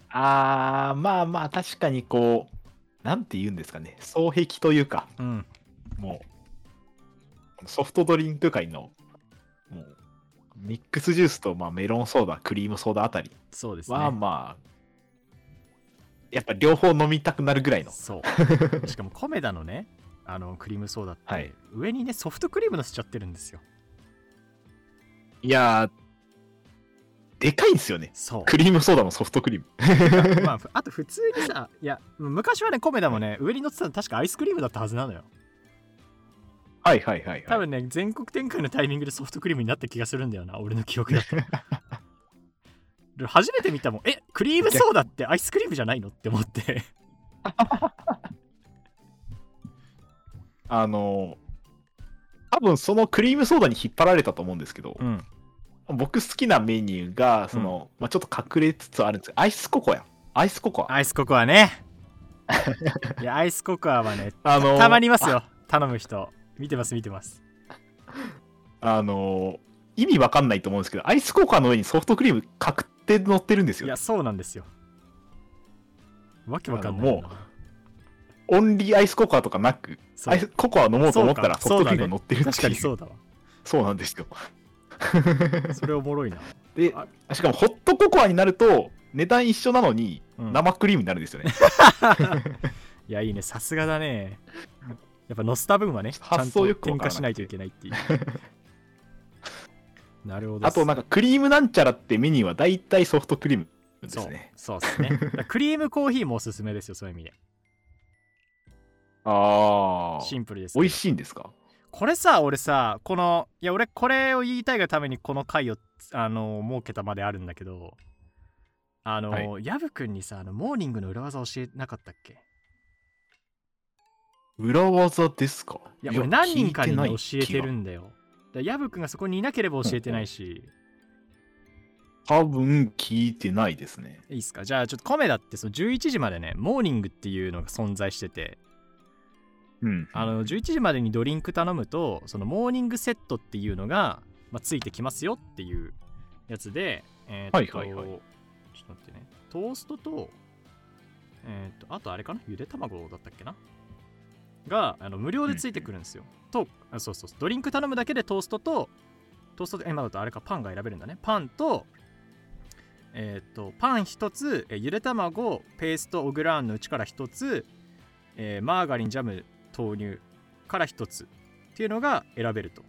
あー、まあまあ確かにこう、なんて言うんですかね、双璧というか、うん。もう、ソフトドリンク界の、もう、ミックスジュースと、まあ、メロンソーダ、クリームソーダあたりそうですね。は、まあ、やっぱ両方飲みたくなるぐらいの。そう。(laughs) しかもコメダのねあのクリームソーダって、はい。上にねソフトクリームのせちゃってるんですよ。いやー、でかいんですよね。そう。クリームソーダのソフトクリーム。まあ、ふ (laughs) あと普通にさいや昔はねコメダもね上に乗ってたの確かアイスクリームだったはずなのよ。はいはいはい、はい。多分ね全国展開のタイミングでソフトクリームになった気がするんだよな俺の記憶だと。で (laughs) 初めて見たもん。えクリームソーダってアイスクリームじゃないの？って思ってあのー多分そのクリームソーダに引っ張られたと思うんですけど、うん。僕好きなメニューが、その、まあ、ちょっと隠れつつあるんですけど、アイスココア。アイスココア。アイスココアね。(laughs) いやアイスココアはねあのーたまにいますよ。頼む人。見てます見てます。あのー意味わかんないと思うんですけど、アイスココアの上にソフトクリーム確定乗ってるんですよ。いや。そうなんですよ。わけわかんないもオンリーアイスココアとかなく、そう。アイスココア飲もうと思ったらソフトクリームが乗ってるっていう。確かにそうだわ。そうなんですよ。(laughs) それおもろいな。であ、しかもホットココアになると、値段一緒なのにうん。生クリームになるんですよね。(laughs) いやいいね。さすがだね。やっぱノスタ分はね発想よく転化しないといけないっていう。(laughs) なるほどあとなんかクリームなんちゃらってメニューは大体ソフトクリームでそうすね。そう。ですね。クリームコーヒーもおすすめですよそういう意味でああ。シンプルです美味しいんですか？これさ俺さこのいや俺これを言いたいがためにこの回をあの設けたまであるんだけどあの、はヤブくんにさあのモーニングの裏技教えなかったっけ？裏技ですか？いや俺何人かにね教えてるんだよ。だヤブくんがそこにいなければ教えてないし。気が多分聞いてないですね。いいっすか？じゃあちょっとコメダってその11時までねモーニングっていうのが存在しててうん。あの11時までにドリンク頼むとそのモーニングセットっていうのが、まあ、ついてきますよっていうやつでえーはいはいはい。ちょっと待ってね。トーストとえーっとあとあれかな？ゆで卵だったっけな？があの無料でついてくるんですよ、とあそうそうそう。ドリンク頼むだけでトーストとトーストと今だとあれかパンが選べるんだね。パンとえーっとパン1つえーゆで卵ペーストオグラーンのうちから1つ、えーマーガリンジャム豆乳から1つっていうのが選べると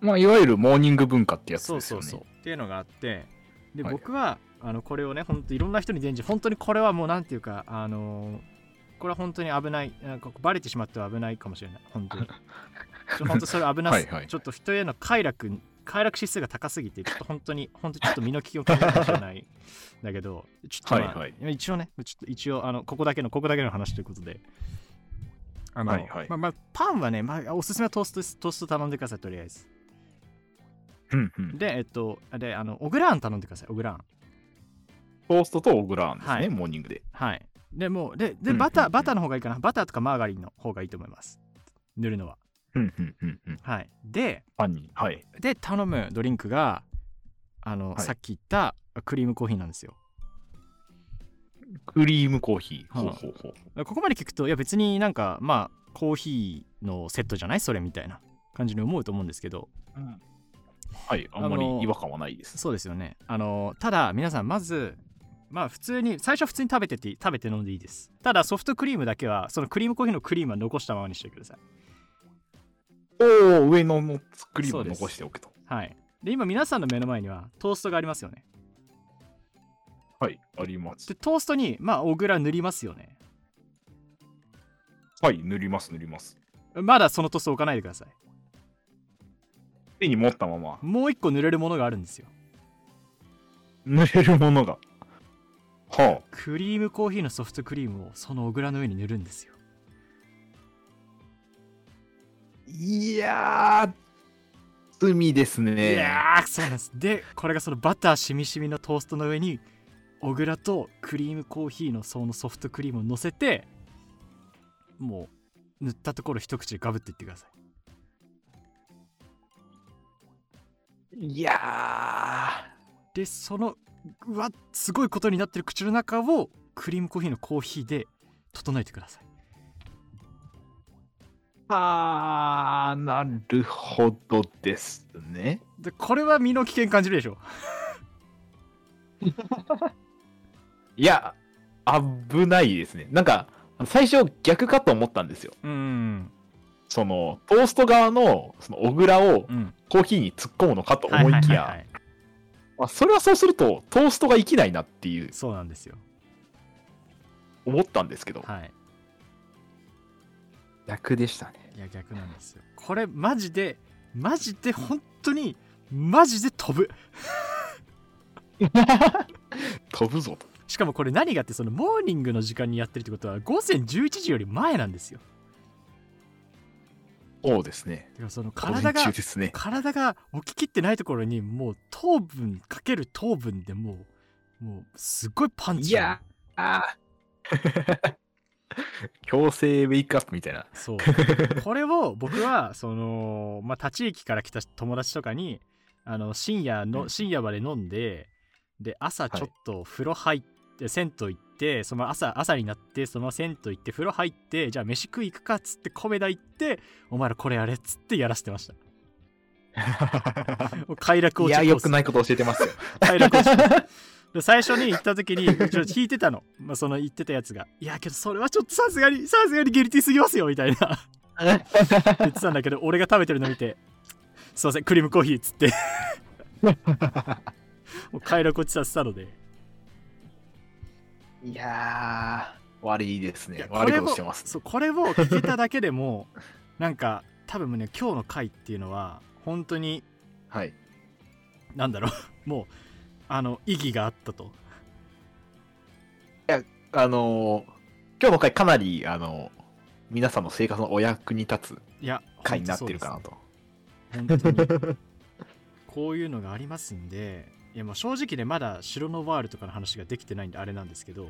まあ、いわゆるモーニング文化ってやつそうですよね。そうそうっていうのがあってで、はい僕はあのこれをね本当いろんな人に伝授本当にこれはもうなんていうかあのーこれは本当に危ないなんかバレてしまっては危ないかもしれない本当にちょ本当それ危なすはいはいちょっと人への快楽快楽指数が高すぎてちょっと本当に本当ちょっと身の危険を感じるかもしれないだけどちょっと、まあはいは一応ねちょっと一応あのここだけのここだけの話ということであの、はいはいまあまあパンはね、まあ、おすすめはトーストですトースト頼んでくださいとりあえずうんうん。で、えっと、で、あの、オグラーン頼んでください、オグラーン。トーストとオグラーンですね、はいモーニングで。はい。で、もう、で、で、バター、うんバターの方がいいかな。バターとかマーガリンの方がいいと思います。塗るのは。うんうんうんうん。はい。で、パンに。はい。で、頼むドリンクが、あの、はいさっき言ったクリームコーヒーなんですよ。クリームコーヒー。はあほうほうほう。ここまで聞くと、いや、別になんか、まあ、コーヒーのセットじゃないそれみたいな感じに思うと思うんですけど、はい、あんまり違和感はないです。そうですよね。あの、ただ、皆さん、まず、まあ普通に最初は普通に食べてて食べて飲んでいいですただソフトクリームだけはそのクリームコーヒーのクリームは残したままにしてくださいおお、上ののクリームを残しておくと。はい。で、今皆さんの目の前にはトーストがありますよね。はい、ありますで、。トーストに、まあ、小倉塗りますよね。はい、塗ります、塗ります。まだそのトースト置かないでください。手に持ったままもう一個塗れるものがあるんですよ。塗れるものが。はあ。クリームコーヒーのソフトクリームをその小倉の上に塗るんですよ。いやー、罪ですね。いやー、そうなんです。で、これがそのバターしみしみのトーストの上に、小倉とクリームコーヒーのそのソフトクリームを乗せて、もう塗ったところ一口でガブっていってください。いやでそのうわすごいことになってる口の中をクリームコーヒーのコーヒーで整えてくださいー。あー、なるほどですね。でこれは身の危険感じるでしょ (laughs) いや、危ないですね。なんか、最初逆かと思ったんですよ。うんその、トースト側の、その、小倉をうん。コーヒーに突っ込むのかと思いきや、それはそうすると、トーストが生きないなっていう、そうなんですよ。思ったんですけど、はい。逆でしたね。いや逆なんですよ。これマジでマジで本当にマジで飛ぶ。(laughs) 飛ぶぞと。しかもこれ何がってそのモーニングの時間にやってるってことは午前11時より前なんですよそうですね。その体がね。体が起ききってないところにもう糖分かける糖分でもうもうすっごいパンチいやあ (laughs) 強制ウェイクアップみたいな。そうこれを僕はそのまあ立ち駅から来た友達とかにあの深夜の、うん深夜まで飲んでで朝ちょっと風呂入って、銭湯行ってその朝朝になってその銭湯行って風呂入ってじゃあ飯食い行くかっつって米田行ってお前らこれやれっつってやらせてました。(laughs) 快楽をいや、よくいないこと教えてますよ。(laughs) 快楽を最初に行った時にちょっと聞いてたの、まあ、その言ってたやつがいやけどそれはちょっとさすがにさすがにゲリティすぎますよみたいな。(laughs) 言ってたんだけど俺が食べてるの見て「すいませんクリームコーヒー」っつって。もう快楽落ちさせたのでいやー、悪いですねいや。悪いことしてます。そうこれを聞けただけでも (laughs) なんか多分ね今日の回っていうのは本当にはい。なんだろう (laughs) もうあの意義があったとあのー今日の回かなり、あの皆さんの生活のお役に立ついや回になってるかなと。本当に (laughs) こういうのがありますんでいやもう正直ねまだ城のワールとかの話ができてないんであれなんですけど。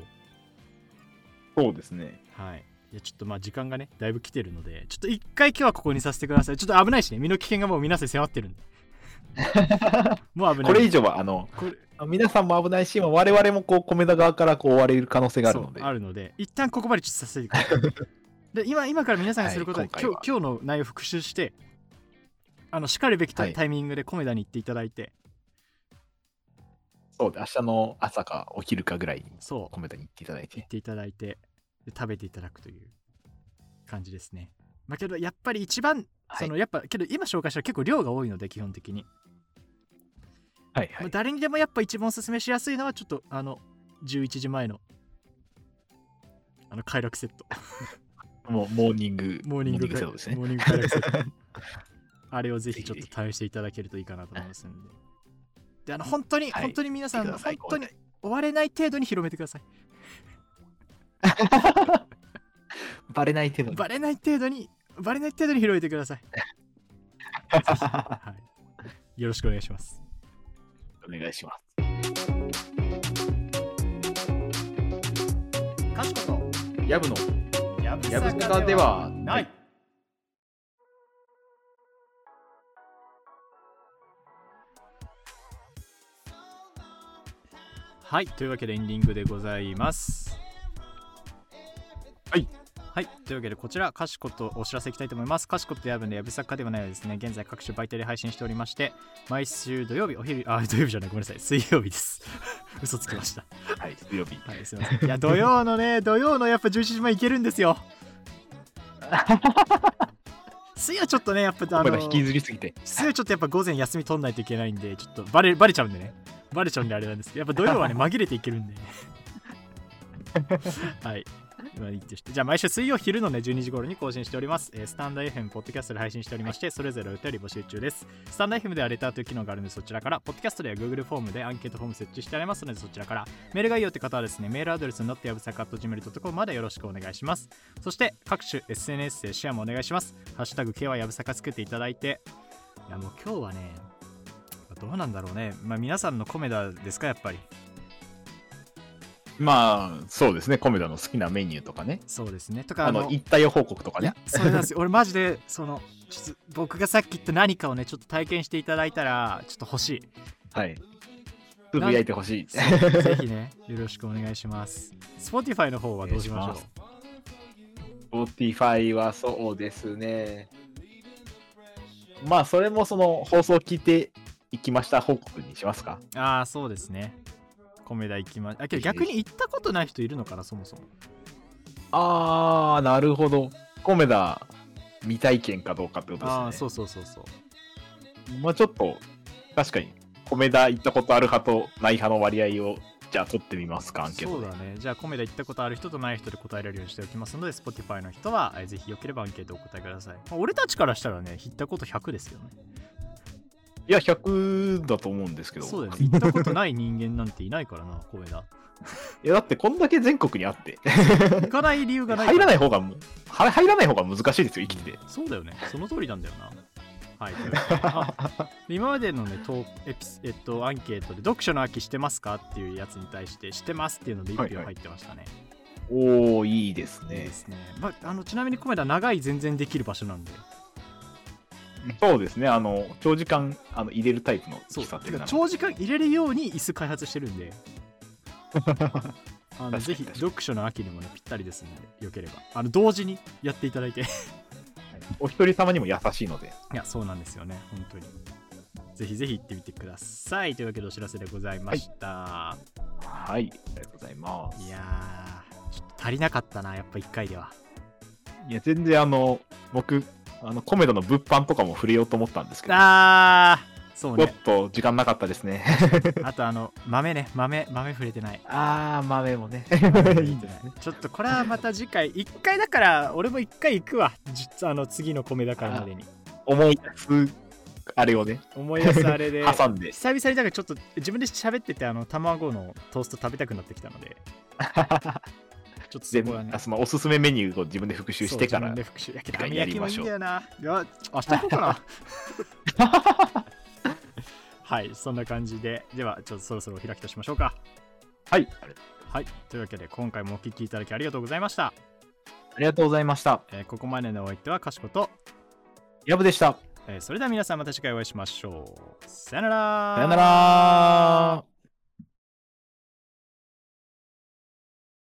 そうですね。はい。いやちょっとまあ時間がねだいぶ来てるのでちょっと一回今日はここにさせてください。ちょっと危ないしね。身の危険がもう皆さん迫ってるんで。(laughs) もう危ない。これ以上は、あの、これ皆さんも危ないし、我々もこう、米田側からこう追われる可能性があるので。あるので一旦ここまでちょっとさせてください。(laughs) で今今から皆さんがすることは、はい今日今日の内容を復習してあのしかるべきタイミングでコメダに行っていただいて、そうで、明日の朝かお昼かぐらいにそう。コメダに行っていただい。行ってていただいてで食べていただくという感じですね。まあけどやっぱり一番、はい。そのやっぱけど今紹介したら結構量が多いので基本的に、はいはい。まあ誰にでもやっぱ一番おすすめしやすいのはちょっとあの11時前のあの快楽セット。(laughs) もうモーニング、モーニングセットですね。モーニング快楽セット。(laughs) あれをぜひちょっと試していただけるといいかなと思いますんでであの本当に、はい本当に皆さんさい本当に追われない程度に広めてください (laughs) バレない程度に。バレない程度にバレない程度に広めてください、(laughs) はい、よろしくお願いしますお願いします。かしことやぶのやぶやぶさかではない。はいというわけでエンディングでございます。はい。はいというわけでこちらかしことお知らせいきたいと思います。かしことやぶのやぶさかではないはですね。現在各種媒体で配信しておりまして毎週土曜日お昼あ土曜日じゃないごめんなさい。水曜日です。(laughs) 嘘つきました。はい、水曜日。はいすいません。いや土曜のね (laughs) 土曜のやっぱ11時前いけるんですよ。(laughs) 水曜ちょっとねやっぱあの引きずりすぎて。水曜ちょっとやっぱ午前休み取んないといけないんでちょっとバレバレちゃうんでねバレちゃうんであれなんですけどやっぱ土曜はね紛れていけるんで。(laughs) はい。じゃあ毎週水曜昼のね12時頃に更新しております、えースタンド FM ポッドキャストで配信しておりまして、それぞれお便り募集中です。スタンド FM ではレターという機能があるのでそちらからポッドキャストでは Google フォームでアンケートフォーム設置してありますのでそちらから。メールがいいよって方はですねメールアドレスのってやぶさか .gmail.com までよろしくお願いします。そして各種 SNS でシェアもお願いします。ハッシュタグ K はやぶさかつけていただいて。いやもう今日はねどうなんだろうねまあ皆さんのコメダですかやっぱりまあ、そうですね、コメダの好きなメニューとかね。そうですねとかあの、行ったよ報告とかね。そうなんですよ俺マジでそのちょっと僕がさっき言った何かをねちょっと体験していただいたらちょっと欲しいはい。つぶやいてほしい。ぜひねよろしくお願いします Spotify の方はどうしましょお願いし Spotify はそうですね。まあ、それもその放送を聞いていきました報告にしますか？うああそうですねコメダ行きまあけど逆に行ったことない人いるのかなそもそもあー、なるほど。コメダ未体験かどうかってことですね。ああそうそうそうそうまあちょっと、確かに、コメダ行ったことある派とない派の割合を、じゃあ取ってみますか、アンケートで。そうだねじゃあコメダ行ったことある人とない人で答えられるようにしておきますので Spotify の人はえーぜひよければアンケートをお答えください、まあ俺たちからしたらね行ったこと100ですよねいや、100だと思うんですけど。そうだよね行ったことない人間なんていないからな (laughs) コメダ。いや、だってこんだけ全国にあって、行かない理由がない入らない方方が入らない方が難しいですよ、生きてて。そうだよね。その通りなんだよな。はい。(laughs) 今までのねトーエピス、えっと、アンケートで読書の秋してますかっていうやつに対してしてますっていうので1はいはい。票入ってましたね、おー、いいですね。いいで。すね、まあ、あのちなみにコメダ長い全然できる場所なんでそうですね、あの、長時間あの入れるタイプの喫茶店なので。長時間入れるように椅子開発してるんで。(laughs) あのぜひ読書の秋にもねぴったりですのでよければ。あの同時にやっていただいて。(laughs) い。お一人様にも優しいので。やそうなんですよね。本当に。ぜひぜひ行ってみてください。というわけでお知らせではいました、はい、ありがとうございます。い、やーちょっと足りなかったなやっぱ1回では。いや、全然あの、僕、あの、コメダの物販とかも触れようと思ったんですけど、あーそうちょっねと時間なかったですね。(laughs) あとあの豆ね。豆豆触れてない。あー、豆もね。ちょっとこれはまた次回1回だから俺も1回行くわ。実あの次の米だからまでに。思い出す、あれをね、思い出すあれで。(laughs) 挟んで。久々にだからちょっと自分で喋っててあの卵のトースト食べたくなってきたので (laughs) ちょっとそ全こはね。部あそのおすすめメニューを自分で復習してからで復習やけど次回網焼きもいいんだよな。いや明日行こうかな。(laughs) はいそんな感じで。ではちょっとそろそろお開きとしましょうか。はい。はい。というわけで今回もお聞きいただきありがとうございました、ありがとうございました。えーここまでのお相手はかしこと、ヤブでした。えーそれでは皆さんまた次回お会いしましょう。さよなら。さよなら